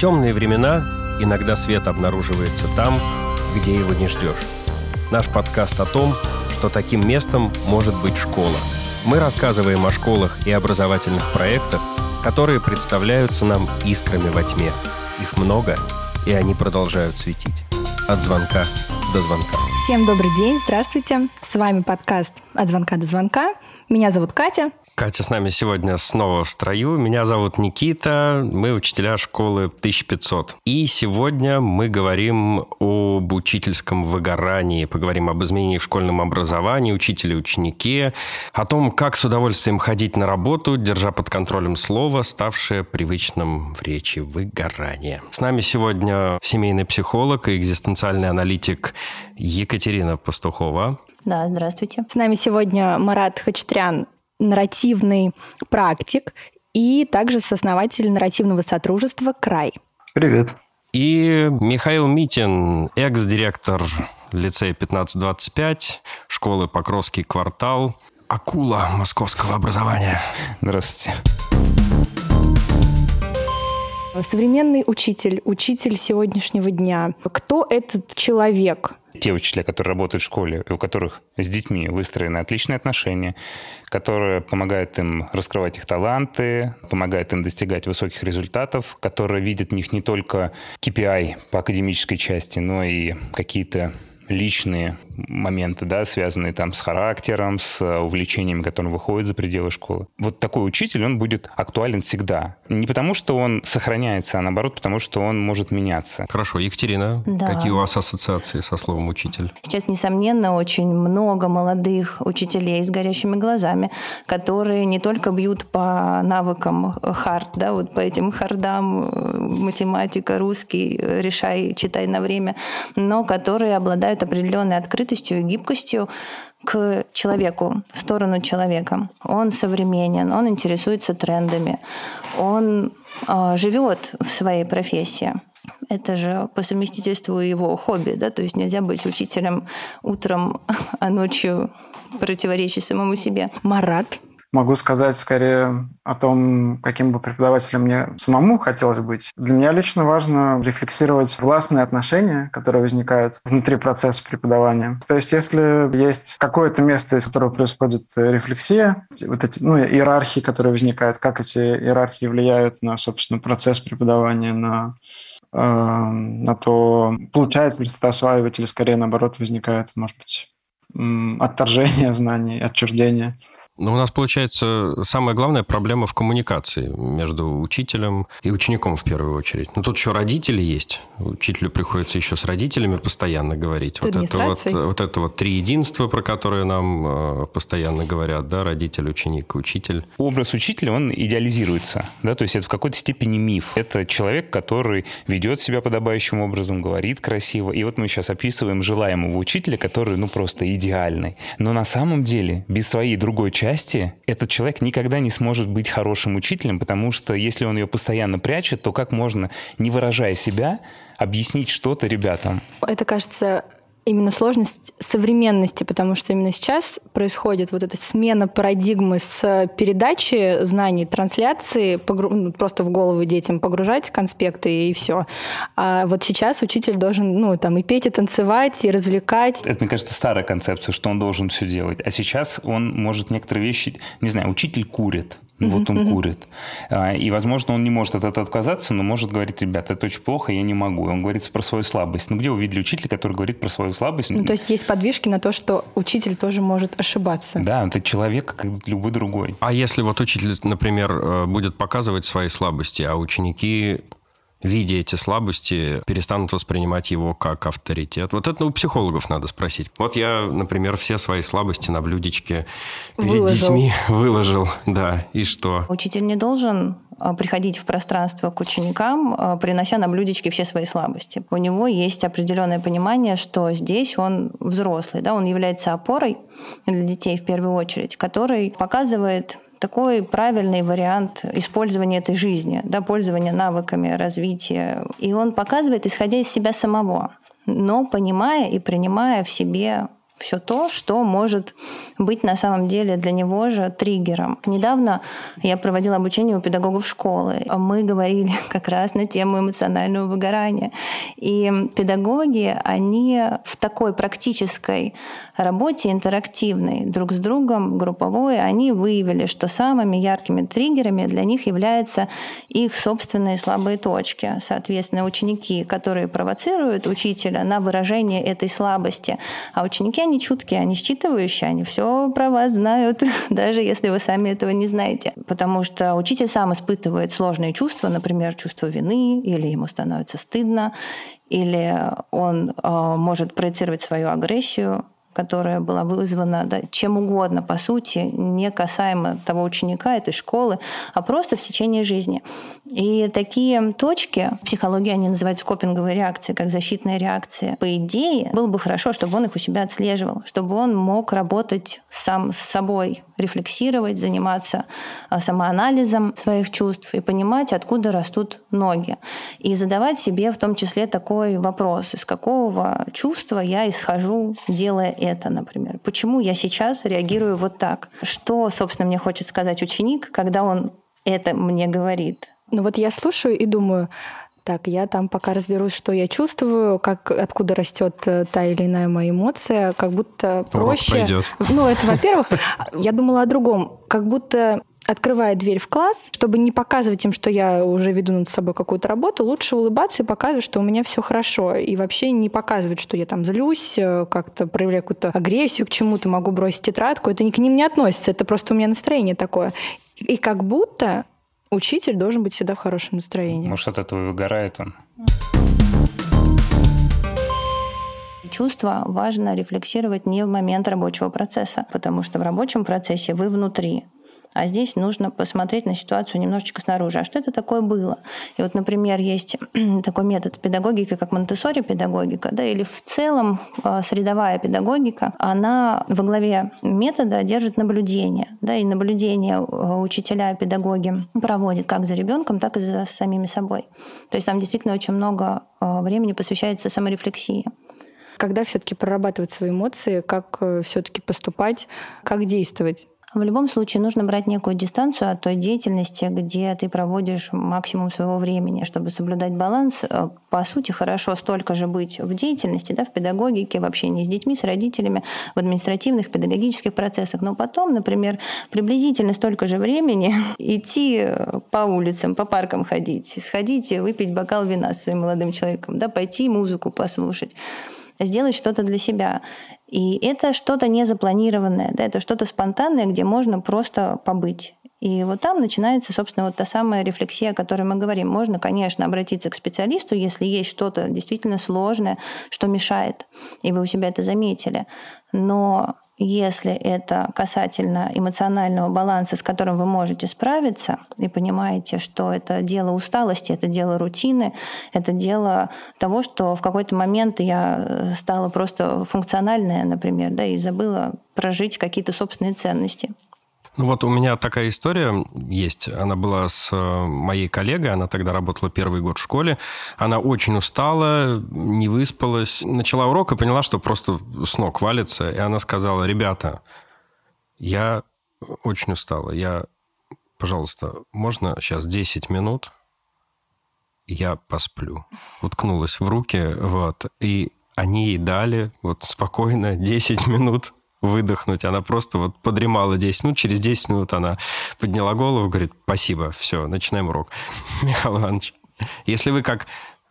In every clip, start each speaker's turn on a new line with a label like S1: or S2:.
S1: темные времена иногда свет обнаруживается там, где его не ждешь. Наш подкаст о том, что таким местом может быть школа. Мы рассказываем о школах и образовательных проектах, которые представляются нам искрами во тьме. Их много, и они продолжают светить. От звонка до звонка.
S2: Всем добрый день, здравствуйте. С вами подкаст «От звонка до звонка». Меня зовут Катя.
S1: Катя с нами сегодня снова в строю. Меня зовут Никита, мы учителя школы 1500. И сегодня мы говорим об учительском выгорании, поговорим об изменениях в школьном образовании, учителе ученике, о том, как с удовольствием ходить на работу, держа под контролем слово, ставшее привычным в речи выгорание. С нами сегодня семейный психолог и экзистенциальный аналитик Екатерина Пастухова.
S2: Да, здравствуйте. С нами сегодня Марат Хачатрян, нарративный практик и также сооснователь нарративного сотрудничества «Край».
S3: Привет.
S1: И Михаил Митин, экс-директор лицея 1525, школы Покровский квартал, акула московского образования.
S3: Здравствуйте.
S2: Современный учитель, учитель сегодняшнего дня. Кто этот человек?
S3: Те учителя, которые работают в школе, у которых с детьми выстроены отличные отношения, которые помогают им раскрывать их таланты, помогают им достигать высоких результатов, которые видят в них не только KPI по академической части, но и какие-то личные моменты, да, связанные там с характером, с э, увлечениями, которые выходят за пределы школы. Вот такой учитель, он будет актуален всегда. Не потому, что он сохраняется, а наоборот, потому что он может меняться.
S1: Хорошо. Екатерина, да. какие у вас ассоциации со словом «учитель»?
S4: Сейчас, несомненно, очень много молодых учителей с горящими глазами, которые не только бьют по навыкам хард, да, вот по этим хардам, э, математика, русский, э, решай, читай на время, но которые обладают определенной открытостью и гибкостью к человеку, в сторону человека. Он современен, он интересуется трендами, он э, живет в своей профессии. Это же по совместительству его хобби, да, то есть нельзя быть учителем утром, а ночью противоречить самому себе.
S2: Марат,
S5: Могу сказать скорее о том, каким бы преподавателем мне самому хотелось быть. Для меня лично важно рефлексировать властные отношения, которые возникают внутри процесса преподавания. То есть если есть какое-то место, из которого происходит рефлексия, вот эти ну, иерархии, которые возникают, как эти иерархии влияют на, собственно, процесс преподавания, на э, на то, получается ли что-то осваивать, или скорее наоборот возникает, может быть, отторжение знаний, отчуждение.
S1: Но у нас получается самая главная проблема в коммуникации между учителем и учеником в первую очередь. Но тут еще родители есть. Учителю приходится еще с родителями постоянно говорить. Вот это вот, вот это вот три единства, про которые нам э, постоянно говорят, да, родитель, ученик, учитель.
S3: Образ учителя, он идеализируется, да, то есть это в какой-то степени миф. Это человек, который ведет себя подобающим образом, говорит красиво. И вот мы сейчас описываем желаемого учителя, который, ну, просто идеальный. Но на самом деле без своей другой части части этот человек никогда не сможет быть хорошим учителем, потому что если он ее постоянно прячет, то как можно, не выражая себя, объяснить что-то ребятам?
S2: Это кажется именно сложность современности, потому что именно сейчас происходит вот эта смена парадигмы с передачи знаний, трансляции, погру... Ну, просто в голову детям погружать конспекты и все. А вот сейчас учитель должен, ну, там, и петь, и танцевать, и развлекать.
S3: Это, мне кажется, старая концепция, что он должен все делать. А сейчас он может некоторые вещи, не знаю, учитель курит, вот он курит. А, и, возможно, он не может от этого отказаться, но может говорить, ребята, это очень плохо, я не могу. Он говорит про свою слабость. Ну, где увидели учителя, который говорит про свою слабость?
S2: Ну, то есть есть подвижки на то, что учитель тоже может ошибаться.
S3: Да, это человек, как любой другой.
S1: А если вот учитель, например, э, будет показывать свои слабости, а ученики видя эти слабости, перестанут воспринимать его как авторитет. Вот это у психологов надо спросить. Вот я, например, все свои слабости на блюдечке перед выложил. детьми выложил. Да, и что?
S4: Учитель не должен а, приходить в пространство к ученикам, а, принося на блюдечке все свои слабости. У него есть определенное понимание, что здесь он взрослый, да, он является опорой для детей в первую очередь, который показывает такой правильный вариант использования этой жизни, да, пользования навыками, развития. И он показывает, исходя из себя самого, но понимая и принимая в себе все то, что может быть на самом деле для него же триггером. Недавно я проводила обучение у педагогов школы. Мы говорили как раз на тему эмоционального выгорания. И педагоги, они в такой практической работе интерактивной друг с другом, групповой, они выявили, что самыми яркими триггерами для них являются их собственные слабые точки. Соответственно, ученики, которые провоцируют учителя на выражение этой слабости, а ученики, они чуткие, они считывающие, они все про вас знают, даже если вы сами этого не знаете. Потому что учитель сам испытывает сложные чувства, например, чувство вины, или ему становится стыдно, или он э, может проецировать свою агрессию которая была вызвана да, чем угодно, по сути, не касаемо того ученика, этой школы, а просто в течение жизни. И такие точки, в психологии они называют скопинговые реакции, как защитные реакции. По идее, было бы хорошо, чтобы он их у себя отслеживал, чтобы он мог работать сам с собой, рефлексировать, заниматься а, самоанализом своих чувств и понимать, откуда растут ноги. И задавать себе в том числе такой вопрос, из какого чувства я исхожу, делая это, например. Почему я сейчас реагирую вот так? Что, собственно, мне хочет сказать ученик, когда он это мне говорит?
S2: Ну вот я слушаю и думаю, так, я там пока разберусь, что я чувствую, как откуда растет э, та или иная моя эмоция, как будто проще. Ну, это во-первых. Я думала о другом. Как будто открывая дверь в класс, чтобы не показывать им, что я уже веду над собой какую-то работу, лучше улыбаться и показывать, что у меня все хорошо. И вообще не показывать, что я там злюсь, э, как-то проявляю какую-то агрессию к чему-то, могу бросить тетрадку. Это ни к ним не относится, это просто у меня настроение такое. И как будто учитель должен быть всегда в хорошем настроении.
S3: Может, от этого выгорает он.
S4: Чувства важно рефлексировать не в момент рабочего процесса, потому что в рабочем процессе вы внутри. А здесь нужно посмотреть на ситуацию немножечко снаружи. А что это такое было? И вот, например, есть такой метод педагогики, как монте педагогика, да, или в целом а, средовая педагогика, она во главе метода держит наблюдение. Да, и наблюдение а, учителя, педагоги проводят как за ребенком, так и за самими собой. То есть там действительно очень много а, времени посвящается саморефлексии
S2: когда все-таки прорабатывать свои эмоции, как э, все-таки поступать, как действовать.
S4: В любом случае нужно брать некую дистанцию от той деятельности, где ты проводишь максимум своего времени, чтобы соблюдать баланс. Э, по сути, хорошо столько же быть в деятельности, да, в педагогике, в общении с детьми, с родителями, в административных, педагогических процессах. Но потом, например, приблизительно столько же времени идти по улицам, по паркам ходить, сходить, выпить бокал вина с своим молодым человеком, да, пойти музыку послушать сделать что-то для себя. И это что-то незапланированное, да, это что-то спонтанное, где можно просто побыть. И вот там начинается, собственно, вот та самая рефлексия, о которой мы говорим. Можно, конечно, обратиться к специалисту, если есть что-то действительно сложное, что мешает, и вы у себя это заметили. Но если это касательно эмоционального баланса, с которым вы можете справиться, и понимаете, что это дело усталости, это дело рутины, это дело того, что в какой-то момент я стала просто функциональная, например, да, и забыла прожить какие-то собственные ценности.
S1: Ну вот у меня такая история есть. Она была с э, моей коллегой, она тогда работала первый год в школе. Она очень устала, не выспалась. Начала урок и поняла, что просто с ног валится. И она сказала, ребята, я очень устала. Я, пожалуйста, можно сейчас 10 минут? Я посплю. Уткнулась в руки, вот. И они ей дали вот спокойно 10 минут выдохнуть. Она просто вот подремала 10 минут. Через 10 минут она подняла голову, говорит, спасибо, все, начинаем урок. Михаил Иванович, если вы как,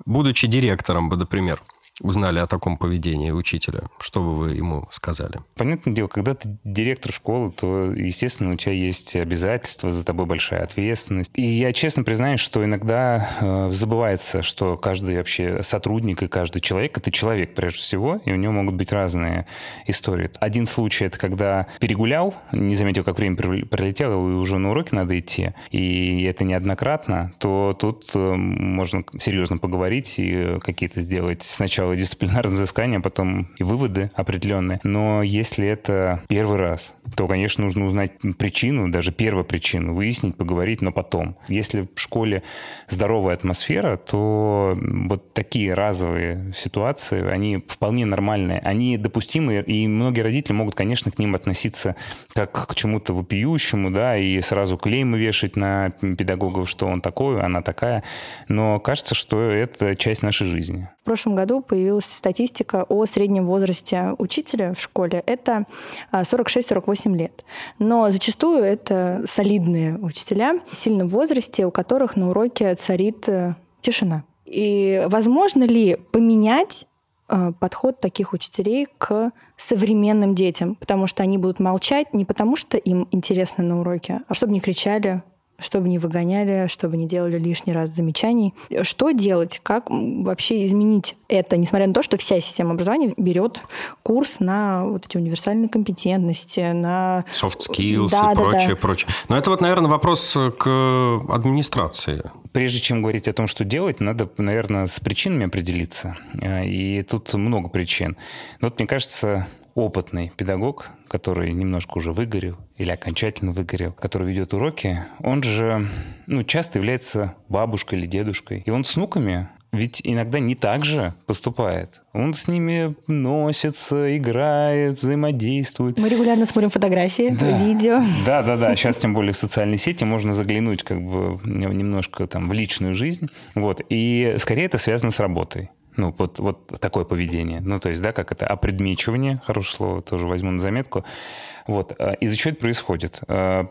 S1: будучи директором, например, узнали о таком поведении учителя, что бы вы ему сказали?
S3: Понятное дело, когда ты директор школы, то, естественно, у тебя есть обязательства, за тобой большая ответственность. И я честно признаюсь, что иногда э, забывается, что каждый вообще сотрудник и каждый человек — это человек прежде всего, и у него могут быть разные истории. Один случай — это когда перегулял, не заметил, как время пролетело, и уже на уроке надо идти, и это неоднократно, то тут э, можно серьезно поговорить и какие-то сделать сначала сначала дисциплинарное взыскание, а потом и выводы определенные. Но если это первый раз, то, конечно, нужно узнать причину, даже первую причину, выяснить, поговорить, но потом. Если в школе здоровая атмосфера, то вот такие разовые ситуации, они вполне нормальные, они допустимы, и многие родители могут, конечно, к ним относиться как к чему-то вопиющему, да, и сразу клеймы вешать на педагогов, что он такой, она такая. Но кажется, что это часть нашей жизни.
S2: В прошлом году появилась статистика о среднем возрасте учителя в школе. Это 46-48 а, лет. Но зачастую это солидные учителя, в возрасте, у которых на уроке царит э, тишина. И возможно ли поменять э, подход таких учителей к современным детям, потому что они будут молчать не потому, что им интересно на уроке, а чтобы не кричали, чтобы не выгоняли, чтобы не делали лишний раз замечаний. Что делать? Как вообще изменить это, несмотря на то, что вся система образования берет курс на вот эти универсальные компетентности, на...
S1: Soft skills да, и да, прочее, да. прочее. Но это вот, наверное, вопрос к администрации.
S3: Прежде чем говорить о том, что делать, надо, наверное, с причинами определиться. И тут много причин. Но вот мне кажется, опытный педагог, который немножко уже выгорел или окончательно выгорел, который ведет уроки, он же ну, часто является бабушкой или дедушкой. И он с внуками ведь иногда не так же поступает. Он с ними носится, играет, взаимодействует.
S2: Мы регулярно смотрим фотографии, да. видео.
S3: Да, да, да. Сейчас тем более в социальные сети можно заглянуть как бы немножко там в личную жизнь. Вот. И скорее это связано с работой. Ну, вот, вот такое поведение. Ну, то есть, да, как это, опредмечивание, хорошее слово, тоже возьму на заметку. Вот. А из-за чего это происходит? А,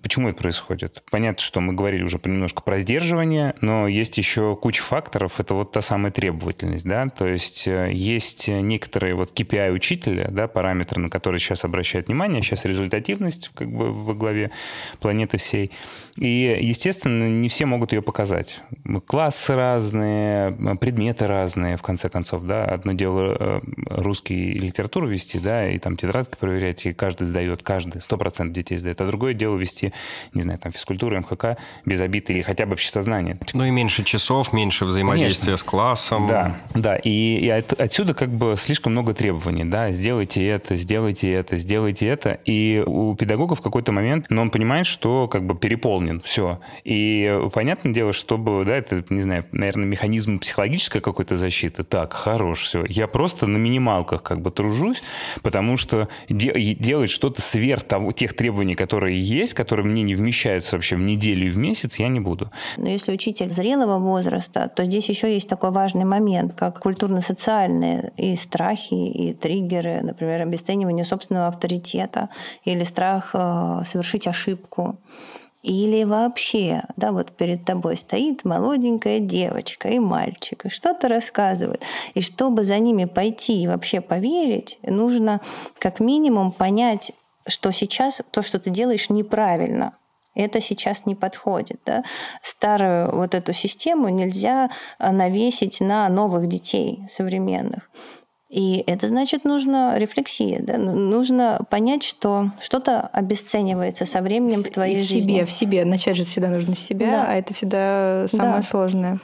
S3: почему это происходит? Понятно, что мы говорили уже немножко про сдерживание, но есть еще куча факторов. Это вот та самая требовательность, да, то есть э, есть некоторые вот KPI учителя, да, параметры, на которые сейчас обращают внимание, сейчас результативность как бы во главе планеты всей. И, естественно, не все могут ее показать. Классы разные, предметы разные, в конце концов, да. Одно дело э, русский литературу вести, да, и там тетрадки проверять, и каждый сдает, каждый, 100% детей сдает. А другое дело вести, не знаю, там, физкультуру, МХК без обид или хотя бы обществознание.
S1: Ну и меньше часов, меньше взаимодействия Конечно. с классом.
S3: Да, да. И, и от, отсюда как бы слишком много требований, да, сделайте это, сделайте это, сделайте это. И у педагога в какой-то момент, но ну, он понимает, что как бы переполнен, все. И понятное дело, чтобы, да, это, не знаю, наверное, механизм психологической какой-то защиты. Так, хорош, все. Я просто на минималках как бы тружусь, потому что де- делать что-то сверх того, тех требований, которые есть, которые мне не вмещаются вообще в неделю и в месяц, я не буду.
S4: Но если учитель зрелого возраста, то здесь еще есть такой важный момент, как культурно-социальные и страхи, и триггеры, например, обесценивание собственного авторитета или страх э, совершить ошибку. Или вообще, да, вот перед тобой стоит молоденькая девочка и мальчик, и что-то рассказывает. И чтобы за ними пойти и вообще поверить, нужно как минимум понять, что сейчас то, что ты делаешь, неправильно. Это сейчас не подходит. Да? Старую вот эту систему нельзя навесить на новых детей современных. И это значит, нужно рефлексия, да? нужно понять, что что-то обесценивается со временем в, в твоей
S2: в
S4: жизни.
S2: В себе, в себе. Начать же всегда нужно с себя, да. а это всегда самое да. сложное.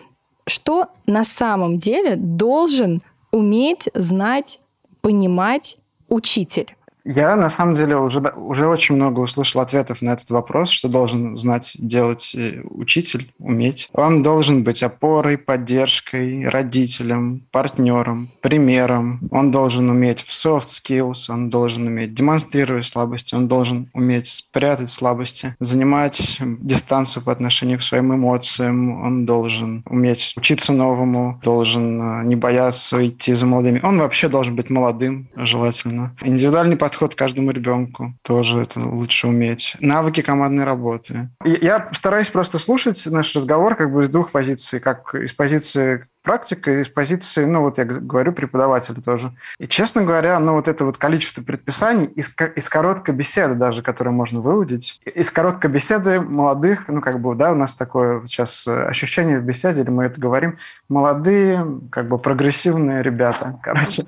S2: Что на самом деле должен уметь, знать, понимать учитель?
S5: Я, на самом деле, уже, уже очень много услышал ответов на этот вопрос, что должен знать, делать э, учитель, уметь. Он должен быть опорой, поддержкой, родителем, партнером, примером. Он должен уметь в soft skills, он должен уметь демонстрировать слабости, он должен уметь спрятать слабости, занимать дистанцию по отношению к своим эмоциям, он должен уметь учиться новому, должен э, не бояться идти за молодыми. Он вообще должен быть молодым, желательно. Индивидуальный подход подход к каждому ребенку. Тоже это лучше уметь. Навыки командной работы. Я стараюсь просто слушать наш разговор как бы из двух позиций. Как из позиции практика из позиции, ну вот я говорю, преподавателя тоже. И, честно говоря, ну вот это вот количество предписаний из, из короткой беседы даже, которые можно выудить, из короткой беседы молодых, ну как бы, да, у нас такое сейчас ощущение в беседе, или мы это говорим, молодые, как бы прогрессивные ребята, короче,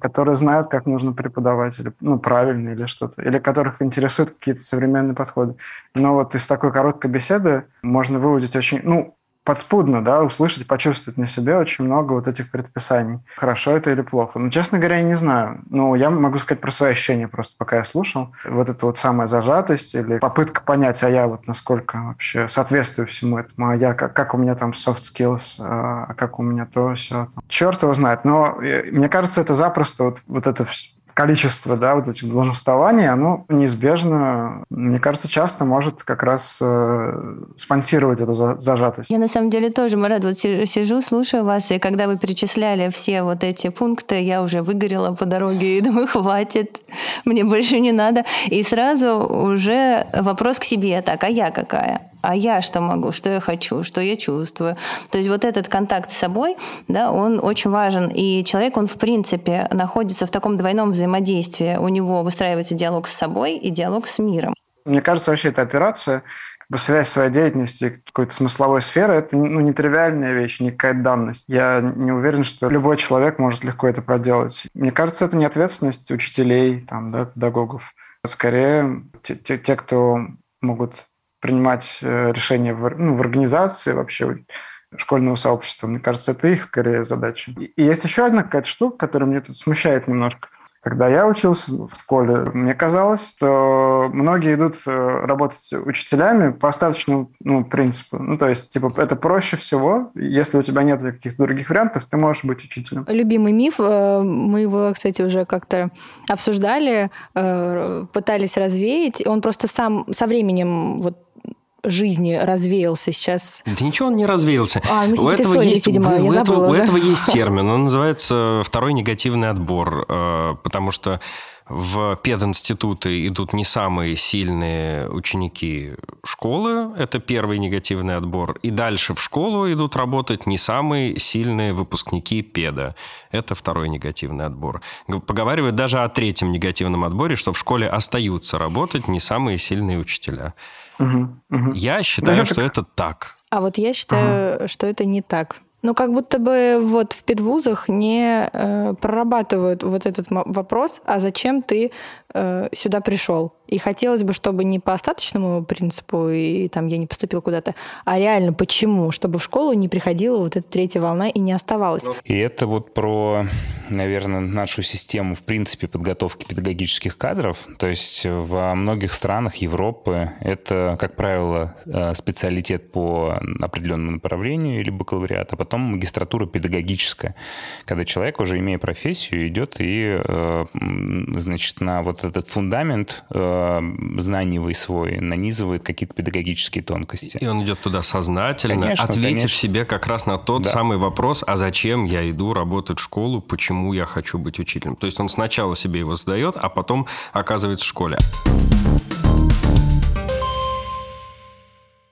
S5: которые знают, как нужно преподавать, или, ну, правильно или что-то, или которых интересуют какие-то современные подходы. Но вот из такой короткой беседы можно выудить очень, ну, подспудно, да, услышать, почувствовать на себе очень много вот этих предписаний. Хорошо это или плохо. Ну, честно говоря, я не знаю. Ну, я могу сказать про свои ощущения просто, пока я слушал. Вот эта вот самая зажатость или попытка понять, а я вот насколько вообще соответствую всему этому, а я как, как у меня там soft skills, а как у меня то, все. Черт его знает. Но э, мне кажется, это запросто вот, вот это количество да, вот этих должностований, оно неизбежно, мне кажется, часто может как раз э, спонсировать эту зажатость.
S4: Я на самом деле тоже, Марат, вот сижу, слушаю вас, и когда вы перечисляли все вот эти пункты, я уже выгорела по дороге и думаю, хватит, мне больше не надо. И сразу уже вопрос к себе, так, а я какая? А я что могу, что я хочу, что я чувствую. То есть вот этот контакт с собой, да, он очень важен. И человек, он в принципе находится в таком двойном взаимодействии. У него выстраивается диалог с собой и диалог с миром.
S5: Мне кажется, вообще эта операция как бы связь своей деятельности какой-то смысловой сферы – это ну, не тривиальная вещь, не какая-то данность. Я не уверен, что любой человек может легко это проделать. Мне кажется, это не ответственность учителей, там, да, педагогов. Скорее, те, те, те кто могут принимать э, решения в, ну, в организации вообще школьного сообщества. Мне кажется, это их скорее задача. И есть еще одна какая-то штука, которая мне тут смущает немножко. Когда я учился в школе, мне казалось, что многие идут э, работать учителями по остаточному ну, принципу. Ну, то есть, типа, это проще всего. Если у тебя нет каких-то других вариантов, ты можешь быть учителем.
S2: Любимый миф, э, мы его, кстати, уже как-то обсуждали, пытались развеять. Он просто сам со временем вот жизни развеялся сейчас?
S1: Да ничего он не развеялся.
S2: А, мы у этого есть, видимо,
S1: у,
S2: я
S1: этого,
S2: у
S1: этого есть термин, он называется второй негативный отбор, э, потому что в пединституты идут не самые сильные ученики школы, это первый негативный отбор, и дальше в школу идут работать не самые сильные выпускники педа, это второй негативный отбор. Поговаривают даже о третьем негативном отборе, что в школе остаются работать не самые сильные учителя. Угу, угу. Я считаю, Даже что так... это так.
S2: А вот я считаю, ага. что это не так. Ну, как будто бы вот в педвузах не э, прорабатывают вот этот вопрос, а зачем ты э, сюда пришел? И хотелось бы, чтобы не по остаточному принципу, и там я не поступил куда-то, а реально почему? Чтобы в школу не приходила вот эта третья волна и не оставалась.
S3: И это вот про, наверное, нашу систему, в принципе, подготовки педагогических кадров. То есть во многих странах Европы это, как правило, э, специалитет по определенному направлению или бакалавриат, а потом магистратура педагогическая, когда человек, уже имея профессию, идет и, э, значит, на вот этот фундамент э, Э, знаний свой нанизывает какие-то педагогические тонкости.
S1: И он идет туда сознательно, конечно, ответив конечно. себе как раз на тот да. самый вопрос, а зачем я иду работать в школу, почему я хочу быть учителем. То есть он сначала себе его задает, а потом оказывается в школе.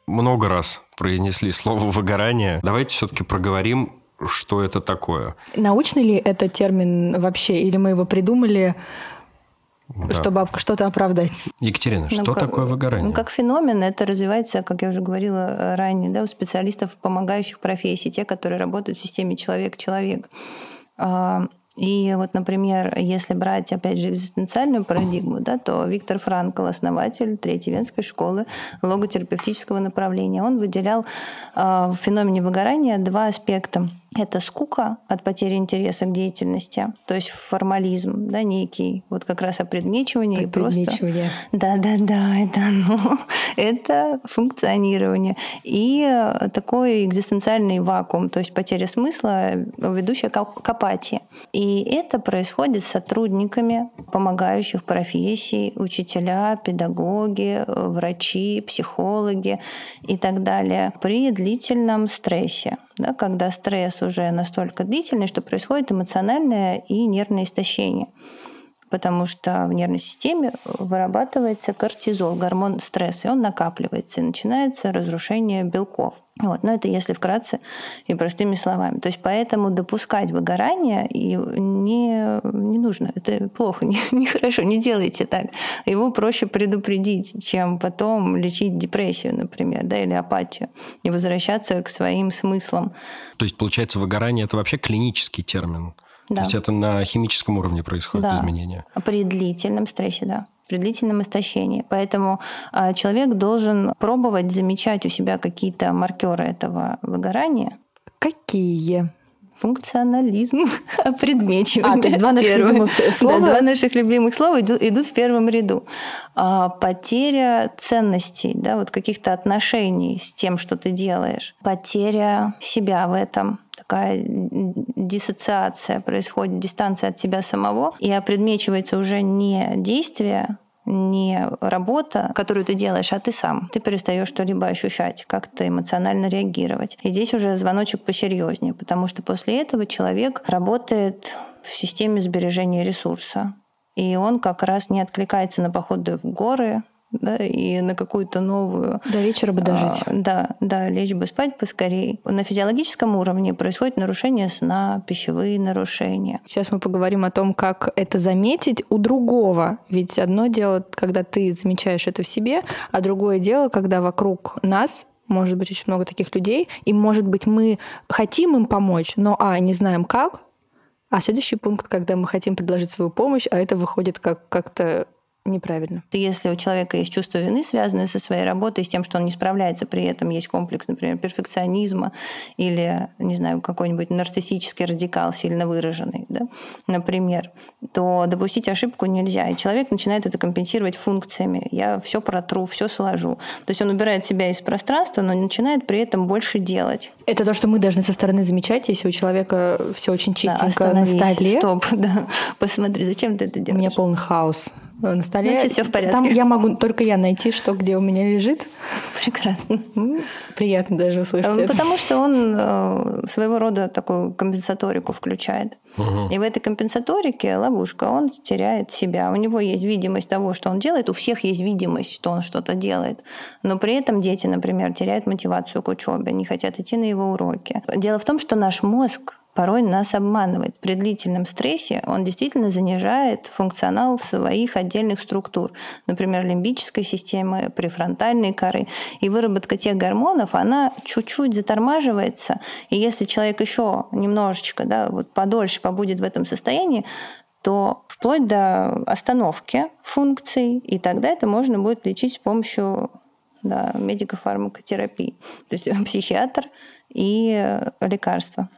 S1: Много раз произнесли слово «выгорание». Давайте все-таки проговорим, что это такое.
S2: Научный ли это термин вообще, или мы его придумали да. чтобы что-то оправдать.
S1: Екатерина, ну, что как, такое выгорание?
S4: Ну, как феномен, это развивается, как я уже говорила э, ранее, да, у специалистов помогающих профессий, те, которые работают в системе человек-человек. А, и вот, например, если брать, опять же, экзистенциальную парадигму, да, то Виктор Франкл, основатель Третьей Венской школы логотерапевтического направления, он выделял э, в феномене выгорания два аспекта – это скука от потери интереса к деятельности, то есть формализм, да, некий, вот как раз опредмечивание и просто... Да, да, да, это, ну, это функционирование. И такой экзистенциальный вакуум, то есть потеря смысла, ведущая к апатии. И это происходит с сотрудниками помогающих профессий, учителя, педагоги, врачи, психологи и так далее при длительном стрессе. Да, когда стресс уже настолько длительный, что происходит эмоциональное и нервное истощение потому что в нервной системе вырабатывается кортизол, гормон стресса, и он накапливается, и начинается разрушение белков. Вот. Но это если вкратце и простыми словами. То есть поэтому допускать выгорание не, не нужно. Это плохо, нехорошо, не, не делайте так. Его проще предупредить, чем потом лечить депрессию, например, да, или апатию, и возвращаться к своим смыслам.
S1: То есть, получается, выгорание – это вообще клинический термин? Да. То есть это на химическом уровне происходит да. изменения?
S4: При длительном стрессе, да. при длительном истощении. Поэтому а, человек должен пробовать замечать у себя какие-то маркеры этого выгорания.
S2: Какие?
S4: функционализм, предмечивание.
S2: А, то есть два наших любимых слова?
S4: Да, два наших любимых слова идут, идут в первом ряду. А, потеря ценностей, да, вот каких-то отношений с тем, что ты делаешь. Потеря себя в этом такая диссоциация происходит, дистанция от себя самого, и предмечивается уже не действие, не работа, которую ты делаешь, а ты сам. Ты перестаешь что-либо ощущать, как-то эмоционально реагировать. И здесь уже звоночек посерьезнее, потому что после этого человек работает в системе сбережения ресурса. И он как раз не откликается на походы в горы, да, и на какую-то новую...
S2: До вечера бы дожить.
S4: А, да, да, лечь бы спать поскорее. На физиологическом уровне происходит нарушение сна, пищевые нарушения.
S2: Сейчас мы поговорим о том, как это заметить у другого. Ведь одно дело, когда ты замечаешь это в себе, а другое дело, когда вокруг нас может быть очень много таких людей, и, может быть, мы хотим им помочь, но, а, не знаем как, а следующий пункт, когда мы хотим предложить свою помощь, а это выходит как как-то неправильно.
S4: Если у человека есть чувство вины, связанное со своей работой, с тем, что он не справляется, при этом есть комплекс, например, перфекционизма или, не знаю, какой-нибудь нарциссический радикал сильно выраженный, да, например, то допустить ошибку нельзя. И человек начинает это компенсировать функциями. Я все протру, все сложу. То есть он убирает себя из пространства, но начинает при этом больше делать.
S2: Это то, что мы должны со стороны замечать, если у человека все очень чистенько
S4: да,
S2: на столе.
S4: Стоп, да. Посмотри, зачем ты это делаешь?
S2: У меня полный хаос на столе.
S4: Значит, все в порядке.
S2: Там я могу только я найти, что где у меня лежит.
S4: Прекрасно.
S2: Приятно даже услышать. Это.
S4: Потому что он э, своего рода такую компенсаторику включает. Угу. И в этой компенсаторике ловушка, он теряет себя. У него есть видимость того, что он делает. У всех есть видимость, что он что-то делает. Но при этом дети, например, теряют мотивацию к учебе, не хотят идти на его уроки. Дело в том, что наш мозг порой нас обманывает. При длительном стрессе он действительно занижает функционал своих отдельных структур, например, лимбической системы, префронтальной коры. И выработка тех гормонов, она чуть-чуть затормаживается. И если человек еще немножечко, да, вот подольше побудет в этом состоянии, то вплоть до остановки функций, и тогда это можно будет лечить с помощью да, медико-фармакотерапии. То есть психиатр и лекарства.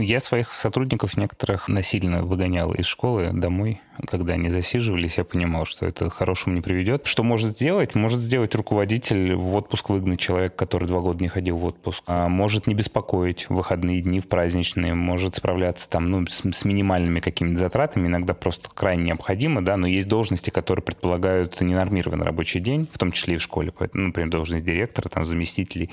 S3: Я своих сотрудников некоторых насильно выгонял из школы домой когда они засиживались, я понимал, что это хорошему не приведет. Что может сделать? Может сделать руководитель в отпуск выгнать человека, который два года не ходил в отпуск. А может не беспокоить в выходные дни, в праздничные. Может справляться там, ну, с, с минимальными какими-то затратами. Иногда просто крайне необходимо, да, но есть должности, которые предполагают ненормированный рабочий день, в том числе и в школе. Поэтому, например, должность директора, там, заместителей.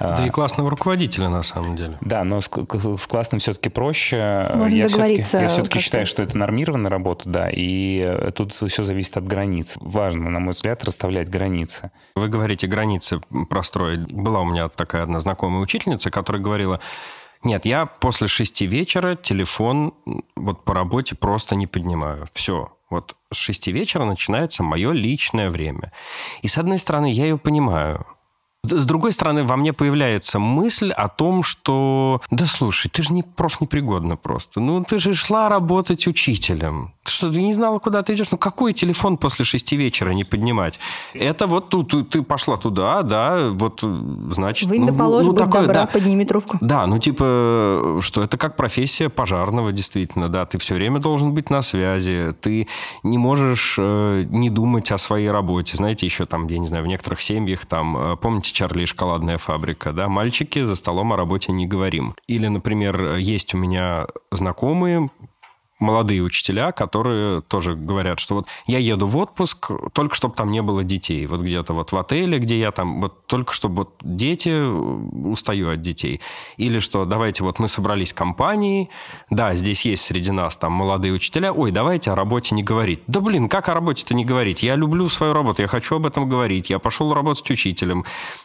S1: Да а, и классного руководителя, на самом деле.
S3: Да, но с, с классным все-таки проще.
S2: Можно
S3: я
S2: договориться.
S3: Все-таки, я все-таки считаю, что это нормированная работа, да, и э, тут все зависит от границ. Важно, на мой взгляд, расставлять границы.
S1: Вы говорите, границы простроить. Была у меня такая одна знакомая учительница, которая говорила, нет, я после шести вечера телефон вот по работе просто не поднимаю. Все. Вот с шести вечера начинается мое личное время. И с одной стороны, я ее понимаю. С другой стороны, во мне появляется мысль о том, что да слушай, ты же не профнепригодна просто. Ну, ты же шла работать учителем. Что, ты не знала, куда ты идешь? Ну, какой телефон после шести вечера не поднимать? Это вот тут ты пошла туда, да, вот, значит...
S2: Вы ну, положь, ну, такое, добра, да. подними трубку.
S1: Да, ну, типа, что это как профессия пожарного, действительно, да, ты все время должен быть на связи, ты не можешь э, не думать о своей работе. Знаете, еще там, я не знаю, в некоторых семьях, там, э, помните, Чарли и шоколадная фабрика, да, мальчики за столом о работе не говорим. Или, например, есть у меня знакомые, молодые учителя, которые тоже говорят, что вот я еду в отпуск, только чтобы там не было детей. Вот где-то вот в отеле, где я там, вот только чтобы вот дети, э, устаю от детей. Или что давайте вот мы собрались компанией, да, здесь есть среди нас там молодые учителя, ой, давайте о работе не говорить. Да блин, как о работе-то не говорить? Я люблю свою работу, я хочу об этом говорить, я пошел работать учителем,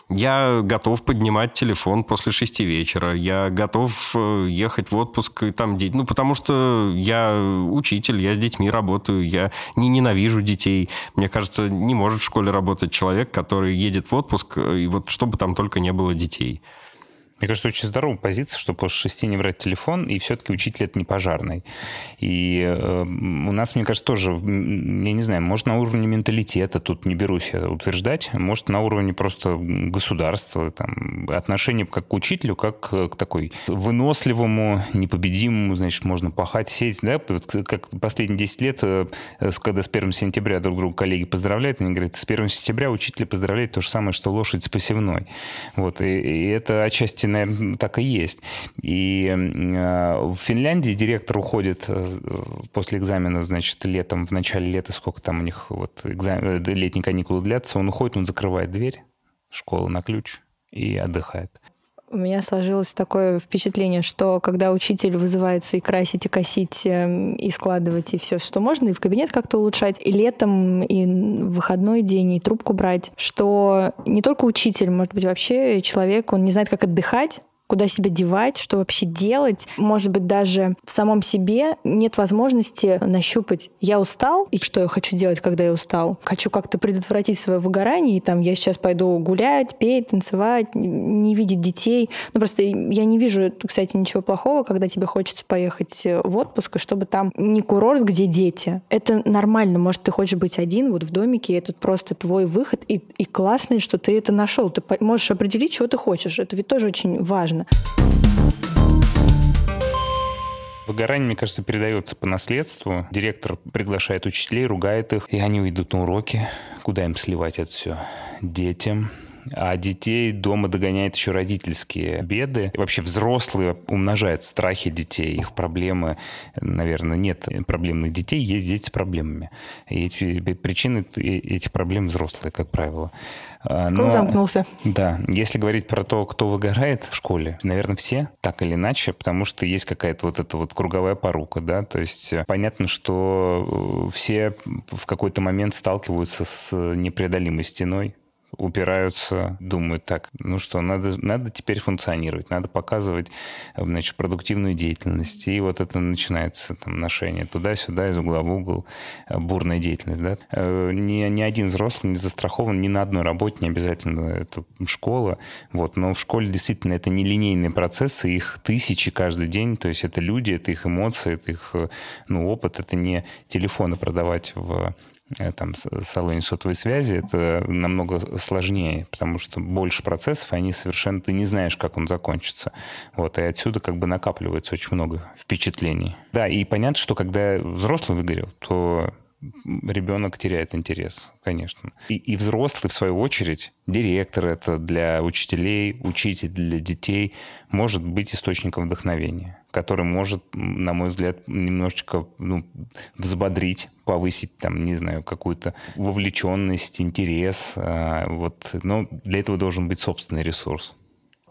S1: я готов поднимать телефон после шести вечера, я готов э, ехать в отпуск и там, ну, потому что я учитель, я с детьми работаю, я не ненавижу детей. Мне кажется, не может в школе работать человек, который едет в отпуск, и вот чтобы там только не было детей.
S3: Мне кажется, очень здоровая позиция, что после шести не брать телефон, и все-таки учитель это не пожарный. И э, у нас, мне кажется, тоже, я не знаю, может, на уровне менталитета, тут не берусь я утверждать, может, на уровне просто государства, там, отношение как к учителю, как к такой выносливому, непобедимому, значит, можно пахать, сесть, да, как последние 10 лет, э, когда с 1 сентября друг друга коллеги поздравляют, они говорят, с 1 сентября учитель поздравляет то же самое, что лошадь с посевной. Вот, и, и это отчасти наверное, так и есть. И э, в Финляндии директор уходит э, после экзаменов, значит, летом, в начале лета, сколько там у них вот экзамен, э, летние каникулы длятся, он уходит, он закрывает дверь школы на ключ и отдыхает.
S2: У меня сложилось такое впечатление, что когда учитель вызывается и красить, и косить, и складывать, и все, что можно, и в кабинет как-то улучшать, и летом, и в выходной день, и трубку брать, что не только учитель, может быть, вообще человек, он не знает, как отдыхать, куда себя девать, что вообще делать. Может быть, даже в самом себе нет возможности нащупать, я устал, и что я хочу делать, когда я устал. Хочу как-то предотвратить свое выгорание, и там я сейчас пойду гулять, петь, танцевать, не видеть детей. Ну, просто я не вижу, кстати, ничего плохого, когда тебе хочется поехать в отпуск, и чтобы там не курорт, где дети. Это нормально. Может, ты хочешь быть один вот в домике, и это просто твой выход, и, и классно, что ты это нашел. Ты можешь определить, чего ты хочешь. Это ведь тоже очень важно важно.
S3: Выгорание, мне кажется, передается по наследству. Директор приглашает учителей, ругает их, и они уйдут на уроки. Куда им сливать это все? Детям. А детей дома догоняет еще родительские беды. И вообще взрослые умножают страхи детей, их проблемы. Наверное, нет проблемных детей, есть дети с проблемами. И эти причины этих проблем взрослые, как правило.
S2: А, но, замкнулся.
S3: Да. Если говорить про то, кто выгорает в школе, наверное, все, так или иначе, потому что есть какая-то вот эта вот круговая порука, да, то есть э, понятно, что э, все в какой-то момент сталкиваются с непреодолимой стеной, упираются, думают так, ну что, надо, надо теперь функционировать, надо показывать, значит, продуктивную деятельность. И вот это начинается там ношение туда-сюда, из угла в угол, э, бурная деятельность. Да? Э, ни, ни один взрослый не застрахован ни на одной работе, не обязательно это школа. Вот. Но в школе действительно это не линейные процессы, их тысячи каждый день, то есть это люди, это их эмоции, это их э, ну, опыт, это не телефоны продавать в Э, там, салоне сотовой связи, это намного сложнее, потому что больше процессов, и они совершенно... Ты не знаешь, как он закончится. Вот, и отсюда как бы накапливается очень много впечатлений. Да, и понятно, что когда взрослый выгорел, то ребенок теряет интерес, конечно. И, и взрослый, в свою очередь, директор это для учителей, учитель для детей, может быть источником вдохновения, который может, на мой взгляд, немножечко ну, взбодрить, повысить, там, не знаю, какую-то вовлеченность, интерес. А, вот. Но для этого должен быть собственный ресурс.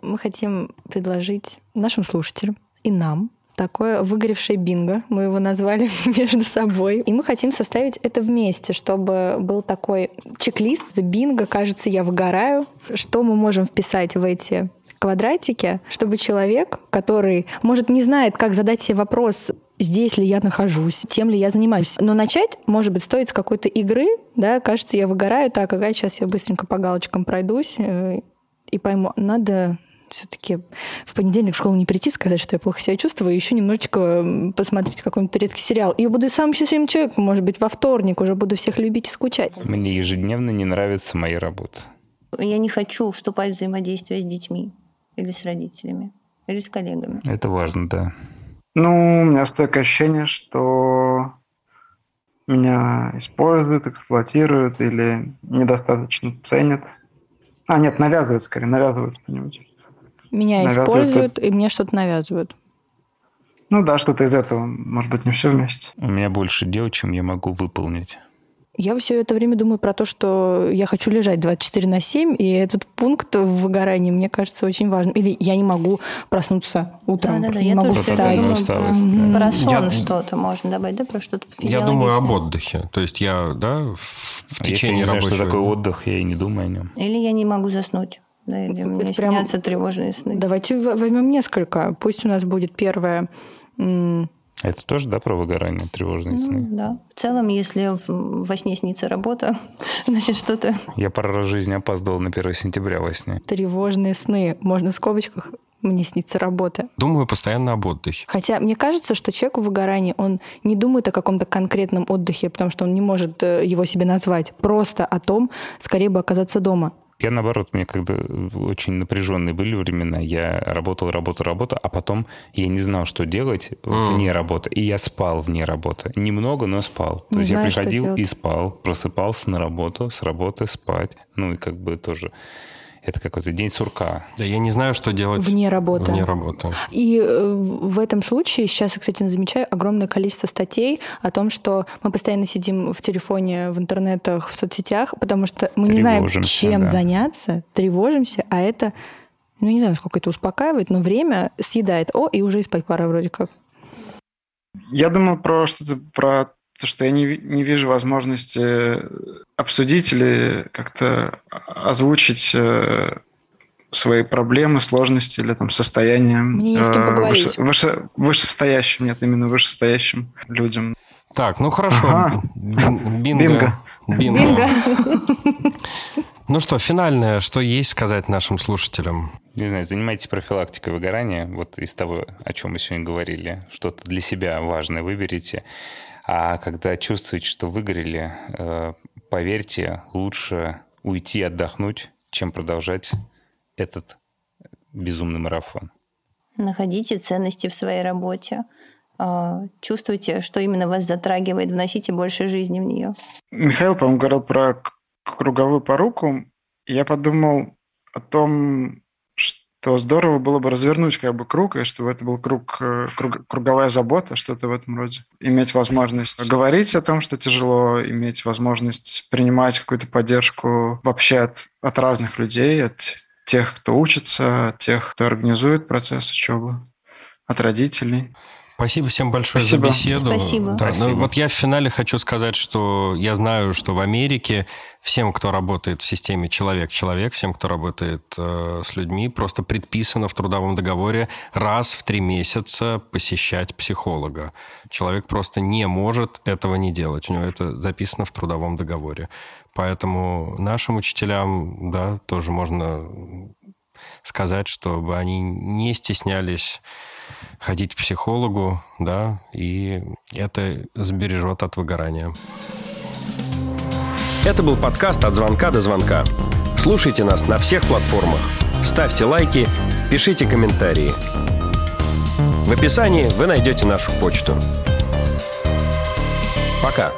S2: Мы хотим предложить нашим слушателям и нам такое выгоревшее бинго, мы его назвали между собой. И мы хотим составить это вместе, чтобы был такой чек-лист, бинго, кажется, я выгораю. Что мы можем вписать в эти квадратики, чтобы человек, который, может, не знает, как задать себе вопрос, здесь ли я нахожусь, тем ли я занимаюсь. Но начать, может быть, стоит с какой-то игры, да, кажется, я выгораю, так, ага, сейчас я быстренько по галочкам пройдусь э, и пойму, надо все-таки в понедельник в школу не прийти, сказать, что я плохо себя чувствую, и еще немножечко посмотреть какой-нибудь турецкий сериал. И я буду самым счастливым человеком, может быть, во вторник уже буду всех любить и скучать.
S3: Мне ежедневно не нравится моя работа.
S4: Я не хочу вступать в взаимодействие с детьми или с родителями, или с коллегами.
S3: Это важно, да.
S5: Ну, у меня стойкое ощущение, что меня используют, эксплуатируют или недостаточно ценят. А, нет, навязывают скорее, навязывают что-нибудь.
S2: Меня используют, и мне что-то навязывают.
S5: Ну да, что-то из этого. Может быть, не все вместе.
S3: У меня больше дел, чем я могу выполнить.
S2: Я все это время думаю про то, что я хочу лежать 24 на 7, и этот пункт в выгорании, мне кажется, очень важен. Или я не могу проснуться утром, да, да, да. не я могу встать.
S4: Усталость, про, да. про сон я, что-то можно добавить, да, про что-то
S1: Я думаю об отдыхе. То есть я, да, в, в течение
S3: Если
S1: не знаю,
S3: что такое отдых, я и не думаю о нем.
S4: Или я не могу заснуть. Да, или мне это снятся прям... тревожные сны.
S2: Давайте возьмем несколько. Пусть у нас будет первое
S3: это тоже, да, про выгорание, тревожные ну, сны?
S4: Да. В целом, если во сне снится работа, значит, что-то...
S3: Я пару раз в жизни опаздывал на 1 сентября во сне.
S2: Тревожные сны. Можно в скобочках мне снится работа.
S1: Думаю постоянно об отдыхе.
S2: Хотя мне кажется, что человек в выгорании, он не думает о каком-то конкретном отдыхе, потому что он не может э, его себе назвать. Просто о том, скорее бы оказаться дома.
S3: Я, наоборот, мне когда очень напряженные были времена, я работал, работал, работал, а потом я не знал, что делать mm. вне работы. И я спал вне работы. Немного, но спал. Не То есть знаю, я приходил и спал, просыпался на работу, с работы спать. Ну и как бы тоже это какой-то день сурка.
S1: Да, я не знаю, что делать
S2: вне работы.
S1: Вне работы.
S2: И э, в этом случае сейчас, кстати, замечаю огромное количество статей о том, что мы постоянно сидим в телефоне, в интернетах, в соцсетях, потому что мы не знаем, чем да. заняться, тревожимся, а это, ну не знаю, сколько это успокаивает, но время съедает. О, и уже и спать пора вроде как.
S5: Я думаю про что-то про то, что я не, не вижу возможности обсудить или как-то озвучить э, свои проблемы, сложности или там состояние
S2: Мне не с кем э, поговорить.
S5: Выше, выше, вышестоящим, нет, именно вышестоящим людям.
S1: Так, ну хорошо. Ага.
S5: Бинго.
S1: Бинго. Бинго. Ну что, финальное, что есть сказать нашим слушателям?
S3: Не знаю, занимайтесь профилактикой выгорания. Вот из того, о чем мы сегодня говорили, что-то для себя важное выберите. А когда чувствуете, что выгорели, э, поверьте, лучше уйти отдохнуть, чем продолжать этот безумный марафон.
S4: Находите ценности в своей работе. А, чувствуйте, что именно вас затрагивает, вносите больше жизни в нее.
S5: Михаил, по-моему, говорил про круговую поруку. Я подумал о том, то здорово было бы развернуть как бы круг, и чтобы это был круг, э, круг круговая забота, что-то в этом роде. Иметь возможность говорить о том, что тяжело, иметь возможность принимать какую-то поддержку вообще от, от разных людей, от тех, кто учится, от тех, кто организует процесс учебы, от родителей.
S1: Спасибо всем большое Спасибо. за беседу.
S4: Спасибо.
S1: Да, Спасибо. Ну, вот я в финале хочу сказать, что я знаю, что в Америке всем, кто работает в системе человек-человек, всем, кто работает э, с людьми, просто предписано в трудовом договоре раз в три месяца посещать психолога. Человек просто не может этого не делать. У него это записано в трудовом договоре. Поэтому нашим учителям, да, тоже можно сказать, чтобы они не стеснялись ходить к психологу, да, и это сбережет от выгорания.
S6: Это был подкаст «От звонка до звонка». Слушайте нас на всех платформах. Ставьте лайки, пишите комментарии. В описании вы найдете нашу почту. Пока.